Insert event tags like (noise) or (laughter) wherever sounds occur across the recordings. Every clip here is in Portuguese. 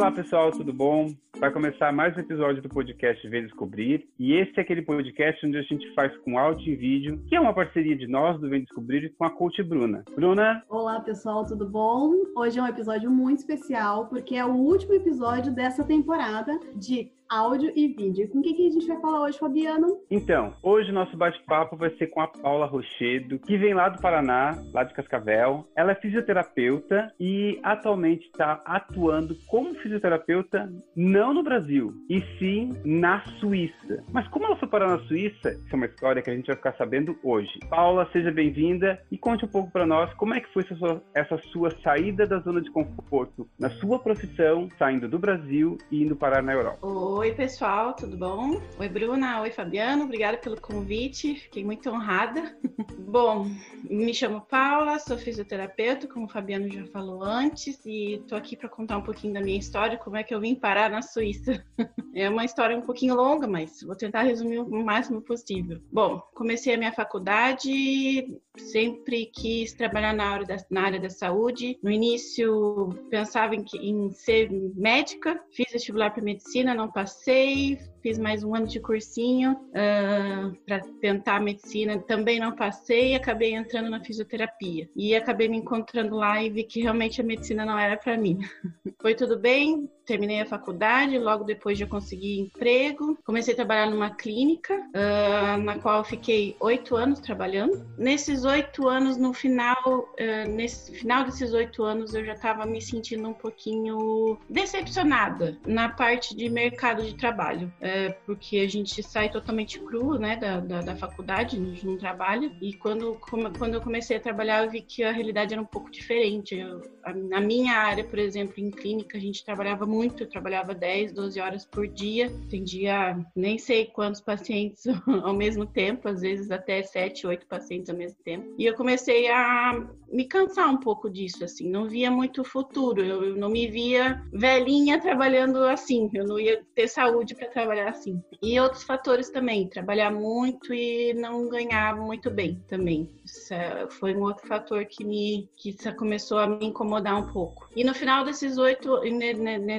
Olá pessoal, tudo bom? Vai começar mais um episódio do podcast Ver Descobrir e esse é aquele podcast onde a gente faz com áudio e vídeo, que é uma parceria de nós do Vem Descobrir com a coach Bruna. Bruna? Olá pessoal, tudo bom? Hoje é um episódio muito especial porque é o último episódio dessa temporada de áudio e vídeo. Com o que, que a gente vai falar hoje, Fabiano? Então, hoje o nosso bate-papo vai ser com a Paula Rochedo, que vem lá do Paraná, lá de Cascavel. Ela é fisioterapeuta e atualmente está atuando como fisioterapeuta não no Brasil, e sim na Suíça. Mas como ela foi parar na Suíça, isso é uma história que a gente vai ficar sabendo hoje. Paula, seja bem-vinda e conte um pouco para nós como é que foi essa sua, essa sua saída da zona de conforto na sua profissão, saindo do Brasil e indo parar na Europa. Oi, pessoal, tudo bom? Oi, Bruna. Oi, Fabiano. Obrigada pelo convite. Fiquei muito honrada. (laughs) bom, me chamo Paula, sou fisioterapeuta, como o Fabiano já falou antes, e estou aqui para contar um pouquinho da minha história, como é que eu vim parar na Suíça. (laughs) é uma história um pouquinho longa, mas vou tentar resumir o máximo possível. Bom, comecei a minha faculdade, sempre quis trabalhar na área da, na área da saúde. No início, pensava em, em ser médica, fiz vestibular para medicina, não passei fiz mais um ano de cursinho uh, ah, para tentar medicina, também não passei, acabei entrando na fisioterapia e acabei me encontrando lá e vi que realmente a medicina não era para mim. (laughs) Foi tudo bem, terminei a faculdade, logo depois já consegui emprego, comecei a trabalhar numa clínica, uh, na qual fiquei oito anos trabalhando. Nesses oito anos, no final, uh, nesse final desses oito anos, eu já estava me sentindo um pouquinho decepcionada na parte de mercado de trabalho, uh, porque a gente sai totalmente cru, né, da, da, da faculdade, a gente não trabalha, e quando, quando eu comecei a trabalhar, eu vi que a realidade era um pouco diferente. Eu, a, na minha área, por exemplo, em clínica, a gente trabalhava muito, eu trabalhava 10, 12 horas por dia, atendia nem sei quantos pacientes (laughs) ao mesmo tempo, às vezes até 7, 8 pacientes ao mesmo tempo. E eu comecei a me cansar um pouco disso, assim, não via muito futuro, eu não me via velhinha trabalhando assim, eu não ia ter saúde para trabalhar assim. E outros fatores também, trabalhar muito e não ganhar muito bem também. Isso é, foi um outro fator que me que começou a me incomodar um pouco. E no final desses oito,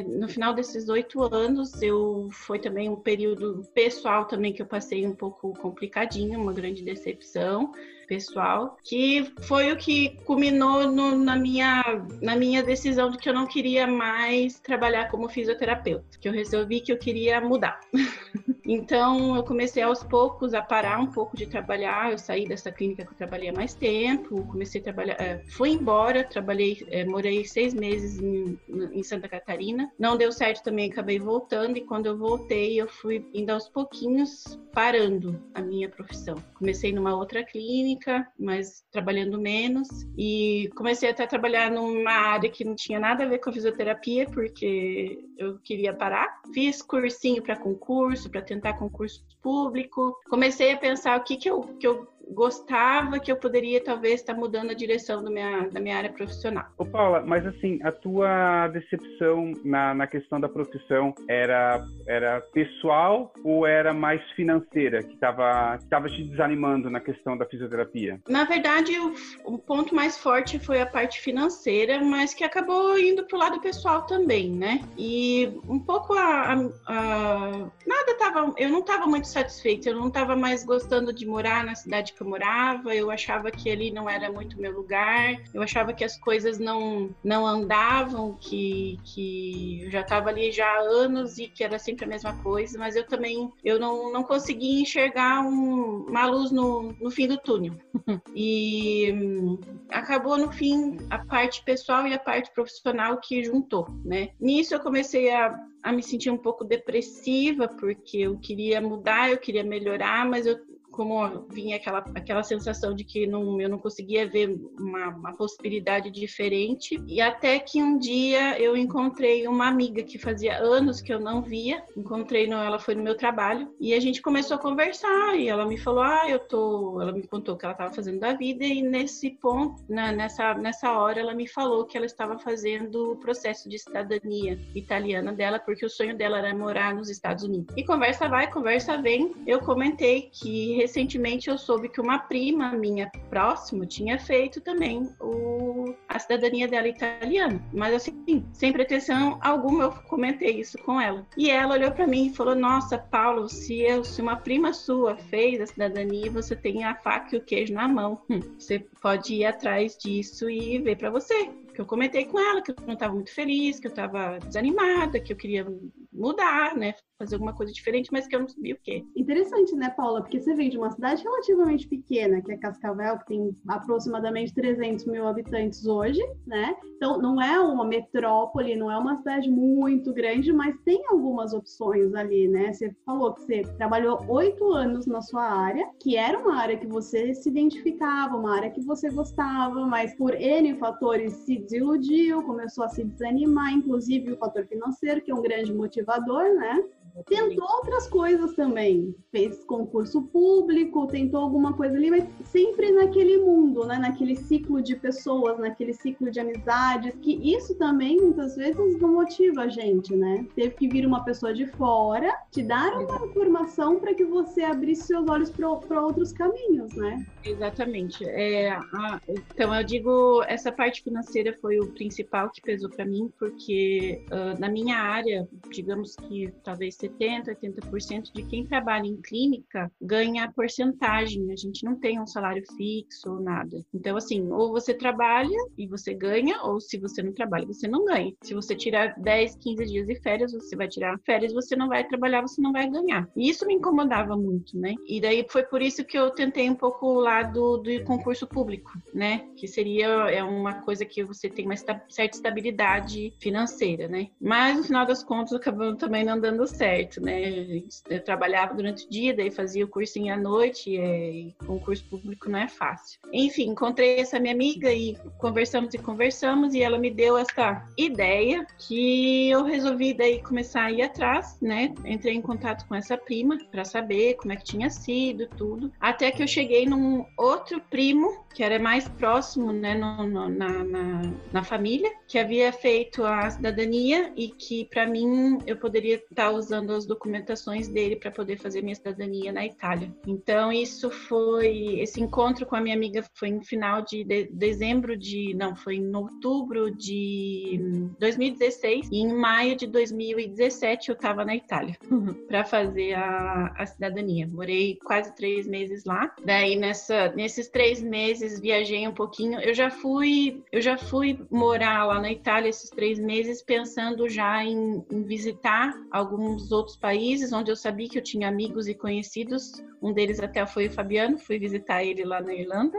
no final desses oito anos, eu foi também um período pessoal também que eu passei um pouco complicadinho, uma grande decepção pessoal, que foi o que culminou no, na, minha, na minha decisão de que eu não queria mais trabalhar como fisioterapeuta, que eu resolvi que eu queria mudar. (laughs) então, eu comecei aos poucos a parar um pouco de trabalhar, eu saí dessa clínica que eu trabalhei há mais tempo, comecei a trabalhar, é, fui embora, trabalhei, é, morei seis meses em, em Santa Catarina, não deu certo também, acabei voltando, e quando eu voltei, eu fui indo aos pouquinhos parando a minha profissão. Comecei numa outra clínica, clínica, mas trabalhando menos. E comecei até a trabalhar numa área que não tinha nada a ver com a fisioterapia, porque eu queria parar. Fiz cursinho para concurso, para tentar concurso público. Comecei a pensar o que, que, eu, que eu gostava que eu poderia talvez estar mudando a direção minha, da minha área profissional. Ô Paula, mas assim, a tua decepção na, na questão da profissão era, era pessoal ou era mais financeira que estava que tava te desanimando na questão da fisioterapia? Na verdade, o, o ponto mais forte foi a parte financeira, mas que acabou indo pro lado pessoal também, né? E um pouco a, a, a nada tava, eu não estava muito satisfeita, eu não estava mais gostando de morar na cidade que eu morava, eu achava que ali não era muito meu lugar, eu achava que as coisas não, não andavam, que, que eu já estava ali já há anos e que era sempre a mesma coisa, mas eu também eu não, não conseguia enxergar um, uma luz no, no fim do túnel. (laughs) e hum, acabou no fim a parte pessoal e a parte profissional que juntou, né? Nisso eu comecei a a me sentir um pouco depressiva, porque eu queria mudar, eu queria melhorar, mas eu como vinha aquela, aquela sensação de que não, eu não conseguia ver uma, uma, possibilidade diferente. E até que um dia eu encontrei uma amiga que fazia anos que eu não via. Encontrei, no, ela foi no meu trabalho e a gente começou a conversar. E ela me falou: Ah, eu tô. Ela me contou o que ela estava fazendo da vida. E nesse ponto, na, nessa, nessa hora, ela me falou que ela estava fazendo o processo de cidadania italiana dela, porque o sonho dela era morar nos Estados Unidos. E conversa vai, conversa vem. Eu comentei que recentemente eu soube que uma prima minha próximo tinha feito também o, a, cidadania dela italiana. Mas assim, sem pretensão alguma, eu comentei isso com ela. E ela olhou para mim e falou: Nossa, Paulo, se, eu, se uma prima sua fez a cidadania, você tem a faca e o queijo na mão. (laughs) Você pode ir atrás disso e ver para você que eu comentei com ela que eu não estava muito feliz, que eu estava desanimada, que eu queria mudar, né? Fazer alguma coisa diferente, mas que eu não sabia o quê. Interessante, né, Paula? Porque você vem de uma cidade relativamente pequena, que é Cascavel, que tem aproximadamente 300 mil habitantes hoje, né? Então, não é uma metrópole, não é uma cidade muito grande, mas tem algumas opções ali, né? Você falou que você trabalhou oito anos na sua área, que era uma área que você se identificava, uma área que você gostava, mas por N fatores se desiludiu, começou a se desanimar, inclusive o fator financeiro, que é um grande motivador, né? Tentou outras coisas também. Fez concurso público, tentou alguma coisa ali, mas sempre naquele mundo, né? Naquele ciclo de pessoas, naquele ciclo de amizades, que isso também muitas vezes não motiva a gente, né? Teve que vir uma pessoa de fora te dar uma informação para que você abrisse seus olhos para outros caminhos, né? Exatamente. É, a, então eu digo, essa parte financeira foi o principal que pesou para mim, porque uh, na minha área, digamos que talvez 70%, 80% de quem trabalha em clínica ganha porcentagem. A gente não tem um salário fixo ou nada. Então, assim, ou você trabalha e você ganha, ou se você não trabalha, você não ganha. Se você tirar 10, 15 dias de férias, você vai tirar férias, você não vai trabalhar, você não vai ganhar. E isso me incomodava muito, né? E daí foi por isso que eu tentei um pouco o lado do concurso público, né? Que seria é uma coisa que você tem uma certa estabilidade financeira, né? Mas no final das contas acabou também não dando certo certo, né? Eu trabalhava durante o dia, daí fazia o cursinho à noite, e concurso público não é fácil. Enfim, encontrei essa minha amiga e conversamos e conversamos, e ela me deu essa ideia que eu resolvi daí começar a ir atrás, né? Entrei em contato com essa prima para saber como é que tinha sido, tudo. Até que eu cheguei num outro primo, que era mais próximo, né, no, no, na, na, na família, que havia feito a cidadania e que para mim eu poderia estar tá usando as documentações dele para poder fazer minha cidadania na Itália. Então isso foi esse encontro com a minha amiga foi em final de, de dezembro de não foi em outubro de 2016 e em maio de 2017 eu estava na Itália (laughs) para fazer a, a cidadania. Morei quase três meses lá. Daí nessa nesses três meses viajei um pouquinho. Eu já fui eu já fui morar lá na Itália esses três meses pensando já em, em visitar alguns outros países onde eu sabia que eu tinha amigos e conhecidos. Um deles até foi o Fabiano, fui visitar ele lá na Irlanda,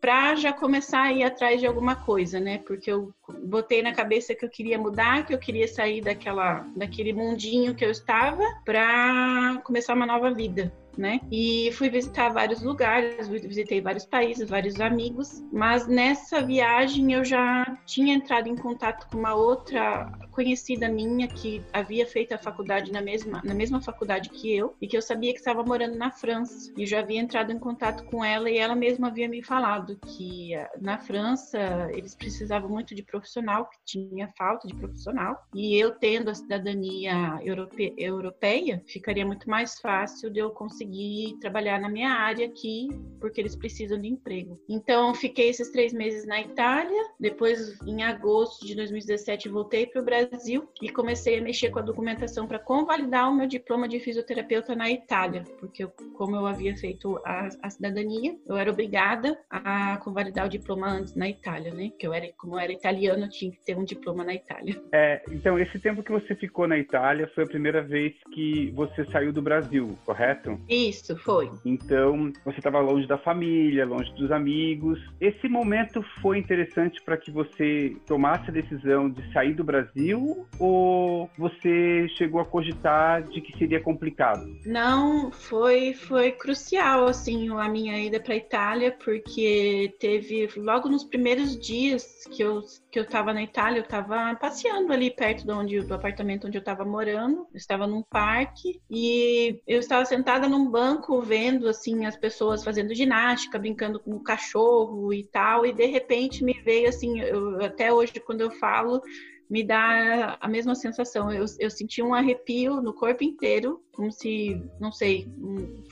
para já começar a ir atrás de alguma coisa, né? Porque eu botei na cabeça que eu queria mudar, que eu queria sair daquela, daquele mundinho que eu estava para começar uma nova vida né? E fui visitar vários lugares, visitei vários países, vários amigos, mas nessa viagem eu já tinha entrado em contato com uma outra conhecida minha que havia feito a faculdade na mesma, na mesma faculdade que eu e que eu sabia que estava morando na França. E já havia entrado em contato com ela e ela mesma havia me falado que eh, na França eles precisavam muito de profissional, que tinha falta de profissional. E eu tendo a cidadania europe, europeia, ficaria muito mais fácil de eu conseguir conseguir trabalhar na minha área aqui, porque eles precisam de emprego. Então, fiquei esses três meses na Itália. Depois, em agosto de 2017, voltei para o Brasil e comecei a mexer com a documentação para convalidar o meu diploma de fisioterapeuta na Itália, porque eu, como eu havia feito a, a, cidadania, eu era obrigada a convalidar o diploma antes na Itália, né? Que eu era, como eu era italiana, eu tinha que ter um diploma na Itália. É, então, esse tempo que você ficou na Itália foi a primeira vez que você saiu do Brasil, correto? Isso, foi. Então, você estava longe da família, longe dos amigos. Esse momento foi interessante para que você tomasse a decisão de sair do Brasil ou você chegou a cogitar de que seria complicado? Não, foi foi crucial assim a minha ida para a Itália, porque teve logo nos primeiros dias que eu que eu estava na Itália, eu estava passeando ali perto de onde, do apartamento onde eu estava morando. Eu estava num parque e eu estava sentada num banco vendo assim as pessoas fazendo ginástica, brincando com o cachorro e tal. E de repente me veio assim, eu, até hoje quando eu falo me dá a mesma sensação. Eu, eu senti um arrepio no corpo inteiro, como se, não sei,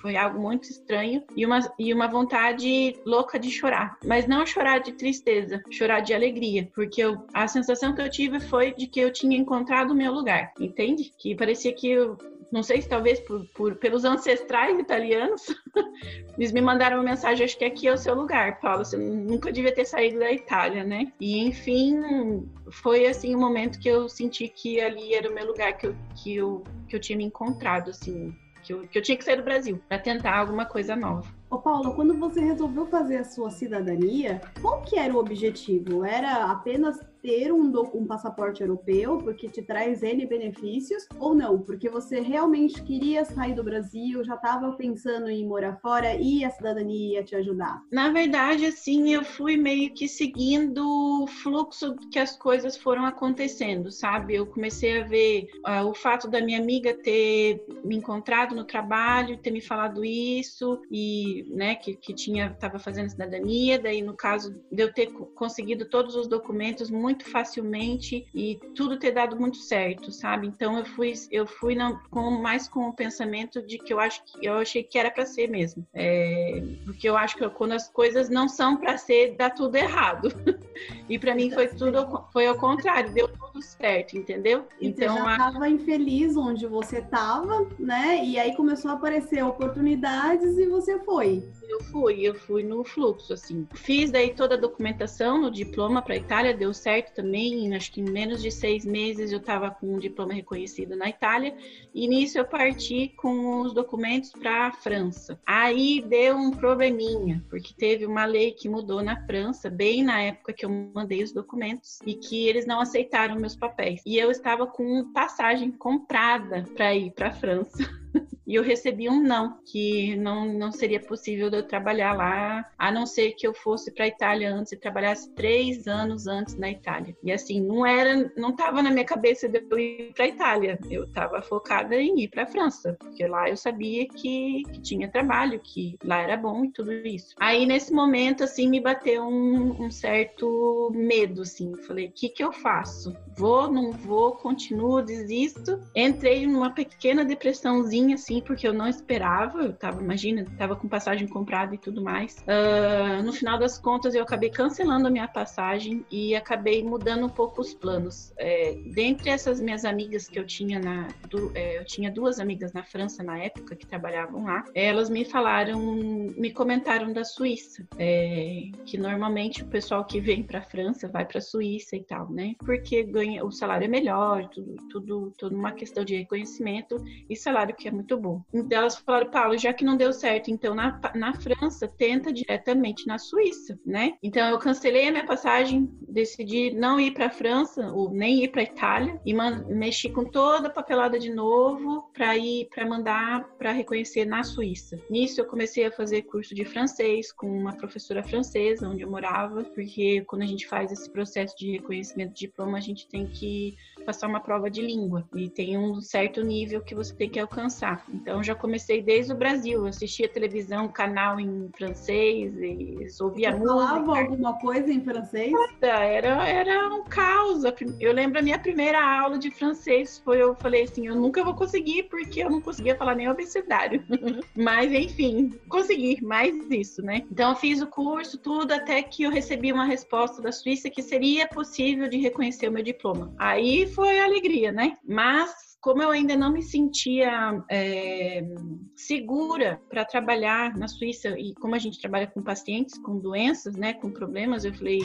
foi algo muito estranho e uma, e uma vontade louca de chorar. Mas não chorar de tristeza, chorar de alegria, porque eu, a sensação que eu tive foi de que eu tinha encontrado o meu lugar, entende? Que parecia que eu não sei se talvez por, por, pelos ancestrais italianos, (laughs) eles me mandaram uma mensagem, acho que aqui é o seu lugar, Paulo, você nunca devia ter saído da Itália, né? E enfim, foi assim o um momento que eu senti que ali era o meu lugar, que eu, que eu, que eu tinha me encontrado, assim, que eu, que eu tinha que sair do Brasil para tentar alguma coisa nova. Ô Paulo, quando você resolveu fazer a sua cidadania, qual que era o objetivo? Era apenas ter um, um passaporte europeu, porque te traz N benefícios, ou não? Porque você realmente queria sair do Brasil, já estava pensando em morar fora e a cidadania ia te ajudar? Na verdade, assim, eu fui meio que seguindo o fluxo que as coisas foram acontecendo, sabe? Eu comecei a ver uh, o fato da minha amiga ter me encontrado no trabalho, ter me falado isso, e né, que, que tinha estava fazendo cidadania, daí no caso de eu ter conseguido todos os documentos muito facilmente e tudo ter dado muito certo, sabe? Então eu fui eu fui na, com mais com o pensamento de que eu acho que eu achei que era para ser mesmo, é, porque eu acho que quando as coisas não são para ser dá tudo errado. (laughs) e para mim foi tudo foi ao contrário, deu tudo certo, entendeu? Então você já estava a... infeliz onde você estava, né? E aí começou a aparecer oportunidades e você foi? Eu fui, eu fui no fluxo, assim. Fiz daí toda a documentação no diploma para a Itália, deu certo também. Acho que em menos de seis meses eu estava com um diploma reconhecido na Itália. E nisso eu parti com os documentos para a França. Aí deu um probleminha, porque teve uma lei que mudou na França, bem na época que eu mandei os documentos, e que eles não aceitaram meus papéis. E eu estava com passagem comprada para ir para a França. (laughs) e eu recebi um não, que não, não seria possível eu trabalhar lá, a não ser que eu fosse para a Itália antes e trabalhasse três anos antes na Itália. E assim, não era, não estava na minha cabeça de eu ir para a Itália, eu estava focada em ir para a França, porque lá eu sabia que, que, tinha trabalho, que lá era bom e tudo isso. Aí nesse momento, assim, me bateu um, um certo medo, assim, falei, o que que eu faço? Vou, não vou, continuo, desisto. Entrei numa pequena depressãozinha, assim, porque eu não esperava. Eu tava, imagina, tava com passagem comprada e tudo mais. Uh, no final das contas, eu acabei cancelando a minha passagem e acabei mudando um pouco os planos. É, dentre essas minhas amigas que eu tinha na. Do, é, eu tinha duas amigas na França na época que trabalhavam lá. Elas me falaram, me comentaram da Suíça, é, que normalmente o pessoal que vem para França vai para Suíça e tal, né? Porque ganha, o salário é melhor, tudo, tudo, tudo uma questão de reconhecimento e salário que é muito bom. Então elas falaram, Paulo, já que não deu certo, então na, na França, tenta diretamente na Suíça, né? Então eu cancelei a minha passagem, decidi não ir para a França ou nem ir para Itália e mexi com toda a papelada de novo para ir para mandar para reconhecer na Suíça. Nisso eu comecei a fazer curso de francês com uma professora francesa onde eu morava, porque quando a gente faz esse processo de reconhecimento de diploma, a gente tem que passar uma prova de língua e tem um certo nível que você tem que alcançar. Então já comecei desde o Brasil, assistia televisão, canal em francês, e ouvia você música. Falava alguma coisa em francês? Era, era um caos. Eu lembro a minha primeira aula de francês foi eu falei assim, eu nunca vou conseguir porque eu não conseguia falar nem o abecedário. (laughs) Mas enfim, consegui mais isso, né? Então eu fiz o curso tudo até que eu recebi uma resposta da Suíça que seria possível de reconhecer o meu diploma. Aí foi alegria, né? Mas como eu ainda não me sentia é, segura para trabalhar na Suíça e como a gente trabalha com pacientes com doenças, né, com problemas, eu falei,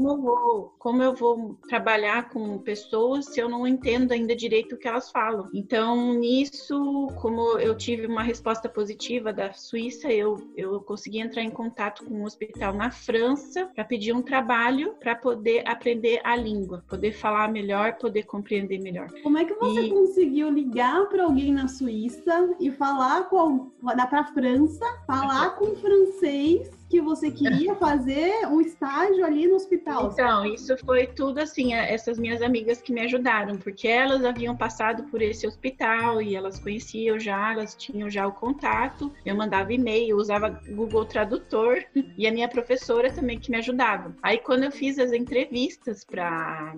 como eu vou, como eu vou trabalhar com pessoas se eu não entendo ainda direito o que elas falam? Então, nisso, como eu tive uma resposta positiva da Suíça, eu, eu consegui entrar em contato com um hospital na França para pedir um trabalho para poder aprender a língua, poder falar melhor, poder compreender melhor. Como é que você e... conseguiu ligar para alguém na Suíça e falar com para a França, falar com francês que você queria fazer um estágio ali no hospital? Então, isso foi tudo assim, essas minhas amigas que me ajudaram, porque elas haviam passado por esse hospital e elas conheciam já, elas tinham já o contato. Eu mandava e-mail, usava Google Tradutor e a minha professora também que me ajudava. Aí quando eu fiz as entrevistas para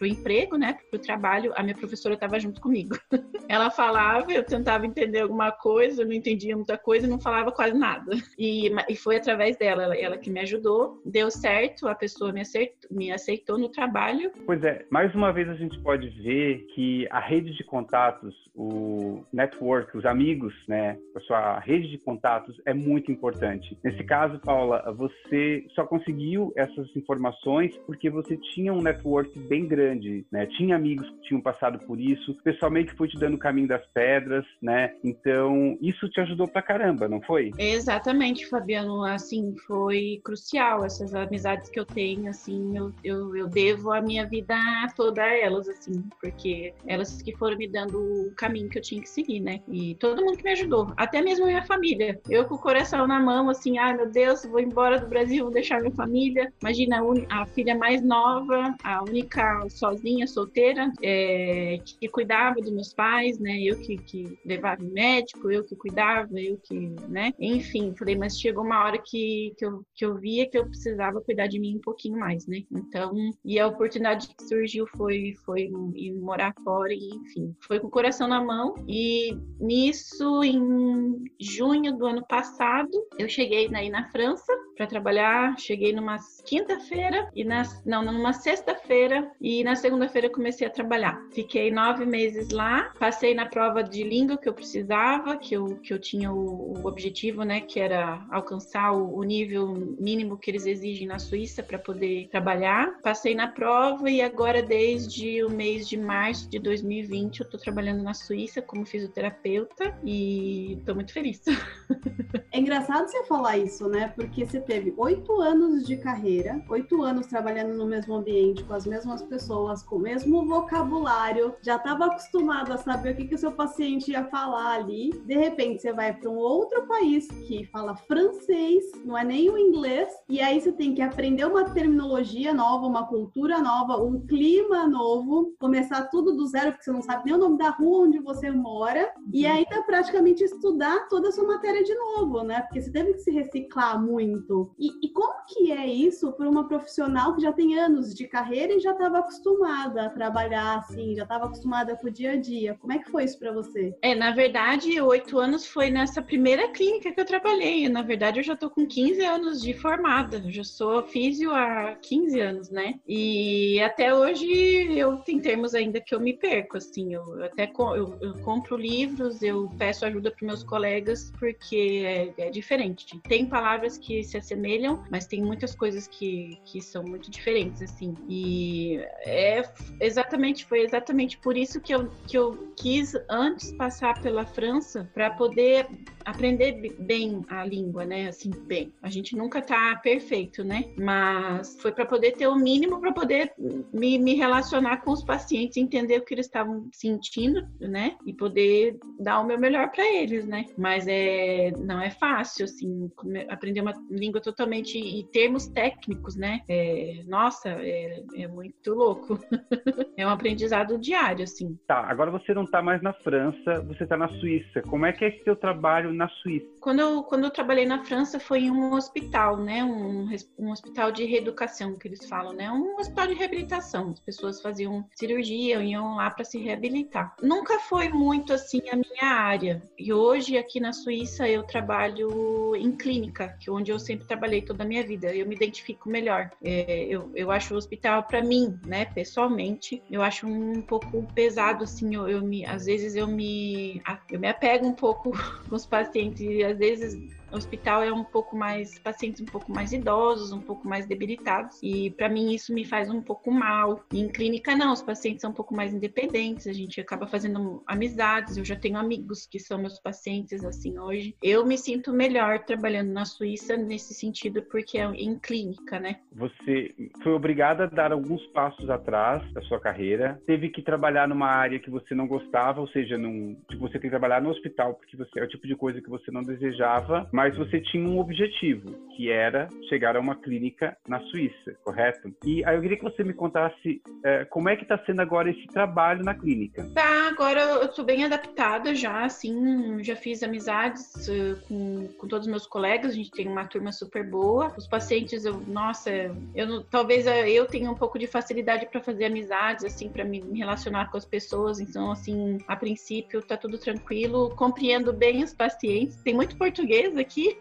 o emprego, né, para o trabalho, a minha professora estava junto comigo. (laughs) Ela falava, eu tentava entender alguma coisa, eu não entendia muita coisa, não falava quase nada. E, e foi através dela, ela, ela, que me ajudou, deu certo, a pessoa me aceitou, me aceitou no trabalho. Pois é, mais uma vez a gente pode ver que a rede de contatos, o network, os amigos, né, a sua rede de contatos é muito importante. Nesse caso, Paula, você só conseguiu essas informações porque você tinha um network bem grande, né? Tinha amigos que tinham passado por isso, pessoalmente foi te dando o caminho das pedras, né? Então, isso te ajudou pra caramba, não foi? Exatamente, Fabiano, assim, foi crucial essas amizades que eu tenho, assim, eu, eu, eu devo a minha vida toda a elas, assim, porque elas que foram me dando o caminho que eu tinha que seguir, né? E todo mundo que me ajudou, até mesmo minha família. Eu com o coração na mão, assim, ai meu Deus, vou embora do Brasil, vou deixar minha família. Imagina a, a filha mais nova, a única sozinha, solteira, é, que cuidava dos meus pais, né? Eu que, que levava o médico, eu que cuidava, eu que, né? Enfim, falei, mas chegou uma hora que, que, eu, que eu via que eu precisava cuidar de mim um pouquinho mais, né? Então, e a oportunidade que surgiu foi, foi ir morar fora, e enfim, foi com o coração na mão. E nisso, em junho do ano passado, eu cheguei aí na França para trabalhar. Cheguei numa quinta-feira e na, não, numa sexta-feira e na segunda-feira comecei a trabalhar. Fiquei nove meses lá, passei na prova de língua que eu precisava, que eu, que eu tinha o, o objetivo, né, que era alcançar o, o, nível mínimo que eles exigem na Suíça para poder trabalhar. Passei na prova e agora desde o mês de março de 2020 eu estou trabalhando na Suíça como fisioterapeuta e estou muito feliz. (laughs) É engraçado você falar isso, né? Porque você teve oito anos de carreira, oito anos trabalhando no mesmo ambiente, com as mesmas pessoas, com o mesmo vocabulário, já estava acostumado a saber o que, que o seu paciente ia falar ali. De repente, você vai para um outro país que fala francês, não é nem o inglês, e aí você tem que aprender uma terminologia nova, uma cultura nova, um clima novo, começar tudo do zero, porque você não sabe nem o nome da rua onde você mora, e ainda praticamente estudar toda a sua matéria de novo, né? Porque você teve que se reciclar muito. E, e como que é isso para uma profissional que já tem anos de carreira e já estava acostumada a trabalhar assim, já estava acostumada com o dia a dia? Como é que foi isso para você? É, na verdade, oito anos foi nessa primeira clínica que eu trabalhei. Na verdade, eu já tô com 15 anos de formada. Eu já sou físio há 15 anos, né? E até hoje eu tem termos ainda que eu me perco, assim. Eu até eu, eu compro livros, eu peço ajuda para meus colegas porque é, é diferente. Tem palavras que se assemelham, mas tem muitas coisas que, que são muito diferentes, assim. E é exatamente, foi exatamente por isso que eu, que eu quis antes passar pela França para poder aprender bem a língua, né? Assim, bem. A gente nunca tá perfeito, né? Mas foi para poder ter o mínimo para poder me, me relacionar com os pacientes, entender o que eles estavam sentindo, né? E poder dar o meu melhor para eles, né? Mas é não é fácil, assim, aprender uma língua totalmente e termos técnicos, né? É, nossa, é, é muito louco. (laughs) é um aprendizado diário, assim. Tá, agora você não tá mais na França, você tá na Suíça. Como é que é esse seu trabalho na Suíça? Quando eu, quando eu trabalhei na França foi em um hospital, né? Um, um hospital de reeducação que eles falam, né? Um hospital de reabilitação. As pessoas faziam cirurgia, iam lá para se reabilitar. Nunca foi muito assim a minha área. E hoje aqui na Suíça eu trabalho em clínica, que é onde eu sempre trabalhei toda a minha vida. Eu me identifico melhor. É, eu, eu acho o hospital para mim, né? Pessoalmente, eu acho um pouco pesado assim. Eu, eu me, às vezes eu me, eu me apego um pouco (laughs) com os pacientes paciente, às vezes o hospital é um pouco mais pacientes um pouco mais idosos, um pouco mais debilitados e para mim isso me faz um pouco mal. E em clínica não, os pacientes são um pouco mais independentes, a gente acaba fazendo amizades. Eu já tenho amigos que são meus pacientes assim hoje. Eu me sinto melhor trabalhando na Suíça nesse sentido porque é em clínica, né? Você foi obrigada a dar alguns passos atrás da sua carreira, teve que trabalhar numa área que você não gostava, ou seja, num, tipo, você tem que trabalhar no hospital porque você é o tipo de coisa que você não desejava, mas você tinha um objetivo, que era chegar a uma clínica na Suíça, correto? E aí eu queria que você me contasse é, como é que está sendo agora esse trabalho na clínica. Tá, agora eu estou bem adaptada já, assim, já fiz amizades uh, com, com todos os meus colegas, a gente tem uma turma super boa. Os pacientes, eu, nossa, eu talvez eu tenha um pouco de facilidade para fazer amizades, assim, para me relacionar com as pessoas, então, assim, a princípio tá tudo tranquilo, compreendo bem os pacientes. Tem muito português aqui aqui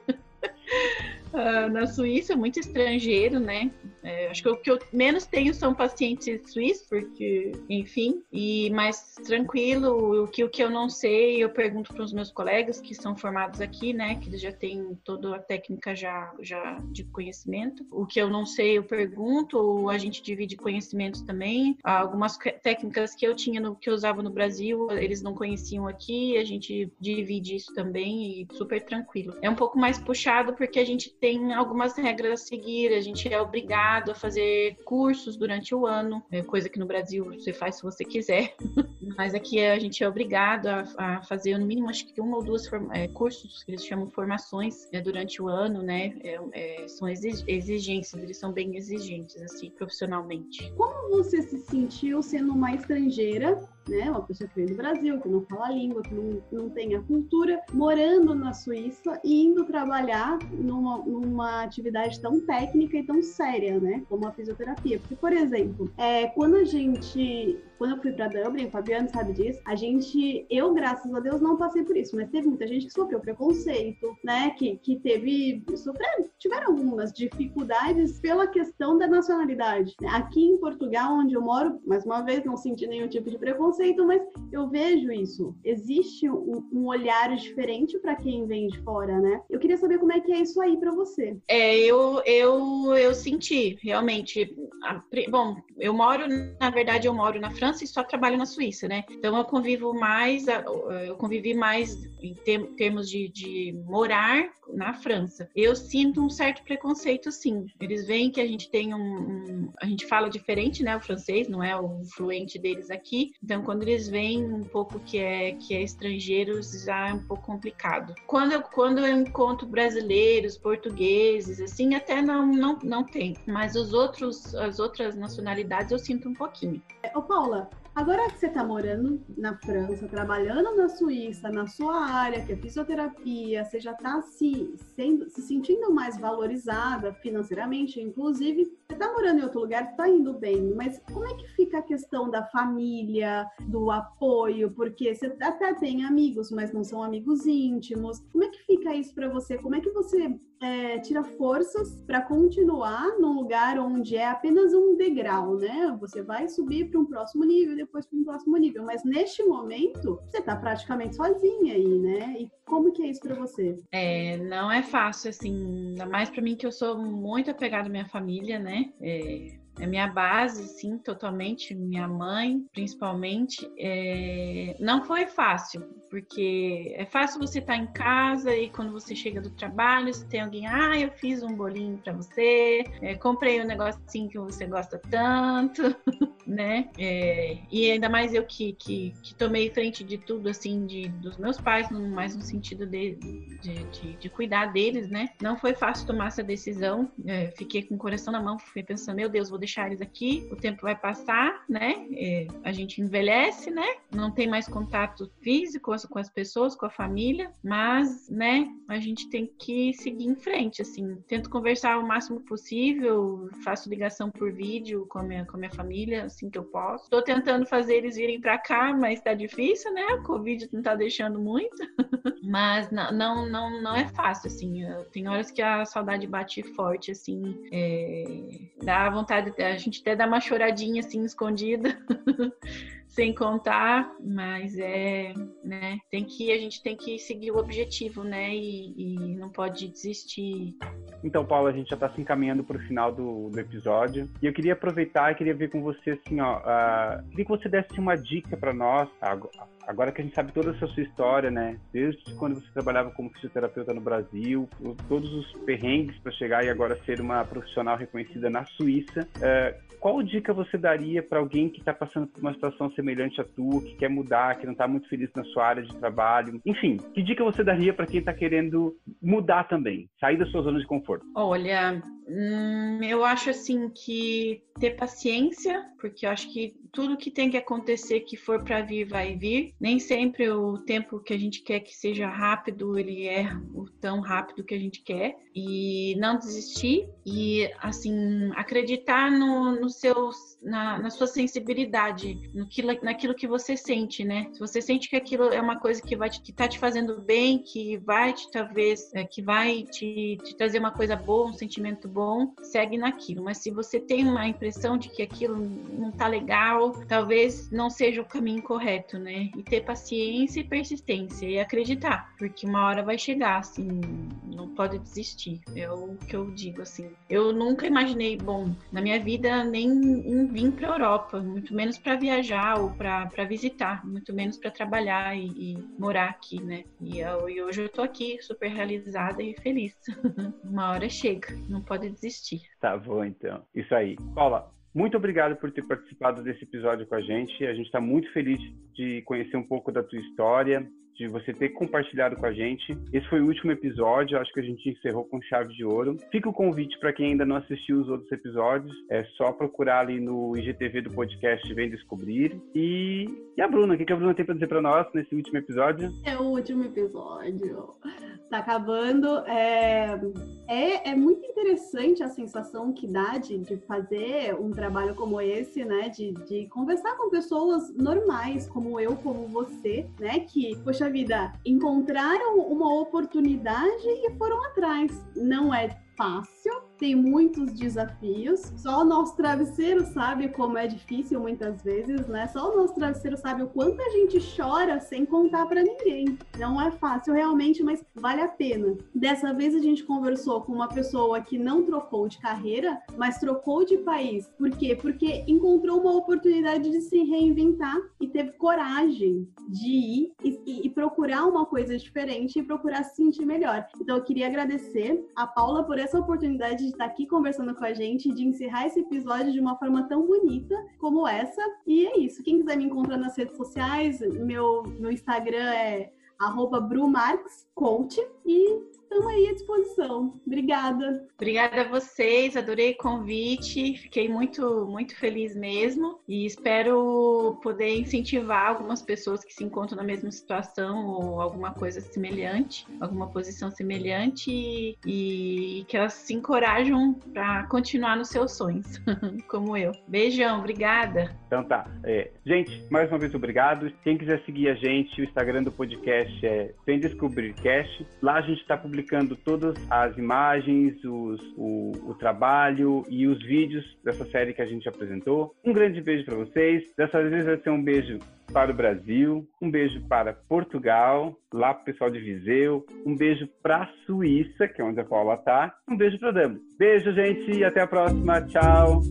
uh, na Suíça, muito estrangeiro, né? É, acho que o que eu menos tenho são pacientes suíços, porque, enfim, e mais tranquilo. O que, o que eu não sei, eu pergunto para os meus colegas que são formados aqui, né? Que eles já têm toda a técnica já, já de conhecimento. O que eu não sei, eu pergunto, ou a gente divide conhecimentos também. Algumas técnicas que eu tinha, no, que eu usava no Brasil, eles não conheciam aqui, a gente divide isso também e super tranquilo. É um pouco mais puxado porque a gente tem algumas regras a seguir, a gente é obrigado a fazer cursos durante o ano, é coisa que no Brasil você faz se você quiser, (laughs) mas aqui a gente é obrigado a, a fazer no mínimo acho que uma ou duas é, cursos que eles chamam formações é, durante o ano, né? É, é são exigências, eles são bem exigentes assim profissionalmente. Como você se sentiu sendo uma estrangeira né? Uma pessoa que vem do Brasil, que não fala a língua, que não, não tem a cultura, morando na Suíça e indo trabalhar numa, numa atividade tão técnica e tão séria, né? Como a fisioterapia. Porque, por exemplo, é, quando a gente quando eu fui para Dublin, o Fabiano sabe disso, a gente, eu, graças a Deus, não passei por isso, mas teve muita gente que sofreu preconceito, né? Que, que teve, sofreram, tiveram algumas dificuldades pela questão da nacionalidade. Aqui em Portugal, onde eu moro, mais uma vez, não senti nenhum tipo de preconceito, mas eu vejo isso. Existe um, um olhar diferente para quem vem de fora, né? Eu queria saber como é que é isso aí para você. É, eu, eu, eu senti, realmente. Bom, eu moro, na verdade, eu moro na França França e só trabalho na Suíça, né? Então eu convivo mais, eu convivi mais em termos de, de morar na França. Eu sinto um certo preconceito, sim. Eles veem que a gente tem um, um, a gente fala diferente, né? O francês não é o fluente deles aqui. Então, quando eles veem um pouco que é que é estrangeiros, já é um pouco complicado. Quando eu, quando eu encontro brasileiros, portugueses, assim, até não não não tem. Mas os outros as outras nacionalidades eu sinto um pouquinho. Ô Paula, Agora que você está morando na França, trabalhando na Suíça, na sua área, que é fisioterapia, você já está se, sendo, se sentindo mais valorizada financeiramente, inclusive, você está morando em outro lugar, está indo bem, mas como é que fica a questão da família, do apoio? Porque você até tem amigos, mas não são amigos íntimos. Como é que fica isso para você? Como é que você é, tira forças para continuar num lugar onde é apenas um degrau, né? Você vai subir para um próximo nível, depois para um próximo nível, mas neste momento você está praticamente sozinha aí, né? E como que é isso para você? É, não é fácil, assim, ainda mais para mim que eu sou muito apegada à minha família, né? É, é minha base, sim, totalmente, minha mãe, principalmente. É... Não foi fácil, porque é fácil você estar tá em casa e quando você chega do trabalho, você tem alguém, ah, eu fiz um bolinho para você, é, comprei um negocinho que você gosta tanto, (laughs) né? É... E ainda mais eu que, que, que, tomei frente de tudo, assim, de, dos meus pais, mais no sentido de, de, de, de cuidar deles, né? Não foi fácil tomar essa decisão, é, fiquei com o coração na mão, fiquei pensando, meu Deus, vou deixar eles aqui, o tempo vai passar, né? É, a gente envelhece, né? Não tem mais contato físico com as pessoas, com a família, mas, né, a gente tem que seguir em frente, assim. Tento conversar o máximo possível, faço ligação por vídeo com a minha, com a minha família, assim que eu posso. Tô tentando fazer eles virem para cá, mas tá difícil, né? O Covid não tá deixando muito. (laughs) mas não, não, não, não é fácil, assim. Tem horas que a saudade bate forte, assim. É... Dá vontade a gente até dá uma choradinha assim escondida, (laughs) sem contar, mas é, né, tem que a gente tem que seguir o objetivo, né, e, e não pode desistir. Então, Paulo, a gente já está se encaminhando para o final do, do, episódio e eu queria aproveitar e queria ver com você assim, ó, uh, queria que você desse uma dica para nós agora que a gente sabe toda essa sua história, né? Desde quando você trabalhava como fisioterapeuta no Brasil, todos os perrengues para chegar e agora ser uma profissional reconhecida na Suíça. É, qual dica você daria para alguém que está passando por uma situação semelhante à tua, que quer mudar, que não está muito feliz na sua área de trabalho? Enfim, que dica você daria para quem está querendo mudar também, sair da sua zona de conforto? Olha, hum, eu acho assim que ter paciência, porque eu acho que tudo que tem que acontecer que for para vir vai vir. Nem sempre o tempo que a gente quer que seja rápido, ele é o tão rápido que a gente quer. E não desistir e assim acreditar no, no seus na, na, sua sensibilidade, no que, naquilo que você sente, né? Se você sente que aquilo é uma coisa que vai te, que tá te fazendo bem, que vai te talvez, é, que vai te, te, trazer uma coisa boa, um sentimento bom, segue naquilo. Mas se você tem uma impressão de que aquilo não tá legal, talvez não seja o caminho correto, né? E ter paciência e persistência e acreditar, porque uma hora vai chegar, assim, não pode desistir. É o que eu digo, assim. Eu nunca imaginei, bom, na minha vida nem em vir para Europa, muito menos para viajar ou para visitar, muito menos para trabalhar e, e, morar aqui, né? E, eu, e hoje eu estou aqui super realizada e feliz. (laughs) Uma hora chega, não pode desistir. Tá bom, então. Isso aí. Paula, muito obrigado por ter participado desse episódio com a gente. A gente está muito feliz de conhecer um pouco da tua história, de você ter compartilhado com a gente. Esse foi o último episódio, acho que a gente encerrou com chave de ouro. Fica o convite para quem ainda não assistiu os outros episódios, é só procurar ali no IGTV do podcast Vem Descobrir. E, e a Bruna, o que a Bruna tem para dizer para nós nesse último episódio? É o último episódio. Tá acabando. É, é, é muito interessante a sensação que dá de, de fazer um trabalho como esse, né? De, de conversar com pessoas normais, como eu, como você, né? Que, poxa, poxa vida, encontraram uma oportunidade e foram atrás. Não é fácil, tem muitos desafios. Só o nosso travesseiro sabe como é difícil muitas vezes, né? Só o nosso travesseiro sabe o quanto a gente chora sem contar para ninguém. Não é fácil realmente, mas vale a pena. Dessa vez a gente conversou com uma pessoa que não trocou de carreira, mas trocou de país. Por quê? Porque encontrou uma oportunidade de se reinventar e teve coragem de ir e, e procurar uma coisa diferente e procurar se sentir melhor. Então eu queria agradecer a Paula por essa oportunidade de estar aqui conversando com a gente, de encerrar esse episódio de uma forma tão bonita como essa. E é isso. Quem quiser me encontrar nas redes sociais, meu, meu Instagram é arroba brumarkscoach e estamos aí à disposição. Obrigada. Obrigada a vocês, adorei o convite, fiquei muito, muito feliz mesmo e espero poder incentivar algumas pessoas que se encontram na mesma situação ou alguma coisa semelhante, alguma posição semelhante e, e que elas se encorajam para continuar nos seus sonhos, (laughs) como eu. Beijão, obrigada. Então tá. É, gente, mais uma vez obrigado. Quem quiser seguir a gente, o Instagram do podcast é Sem Descobrir Cast. Lá a gente está publicando publicando todas as imagens, os, o, o, trabalho e os vídeos dessa série que a gente apresentou. Um grande beijo para vocês. Dessa vez vai ser um beijo para o Brasil, um beijo para Portugal, lá para o pessoal de Viseu, um beijo para a Suíça, que é onde a Paula está, um beijo para Dama. Beijo, gente, e até a próxima. Tchau.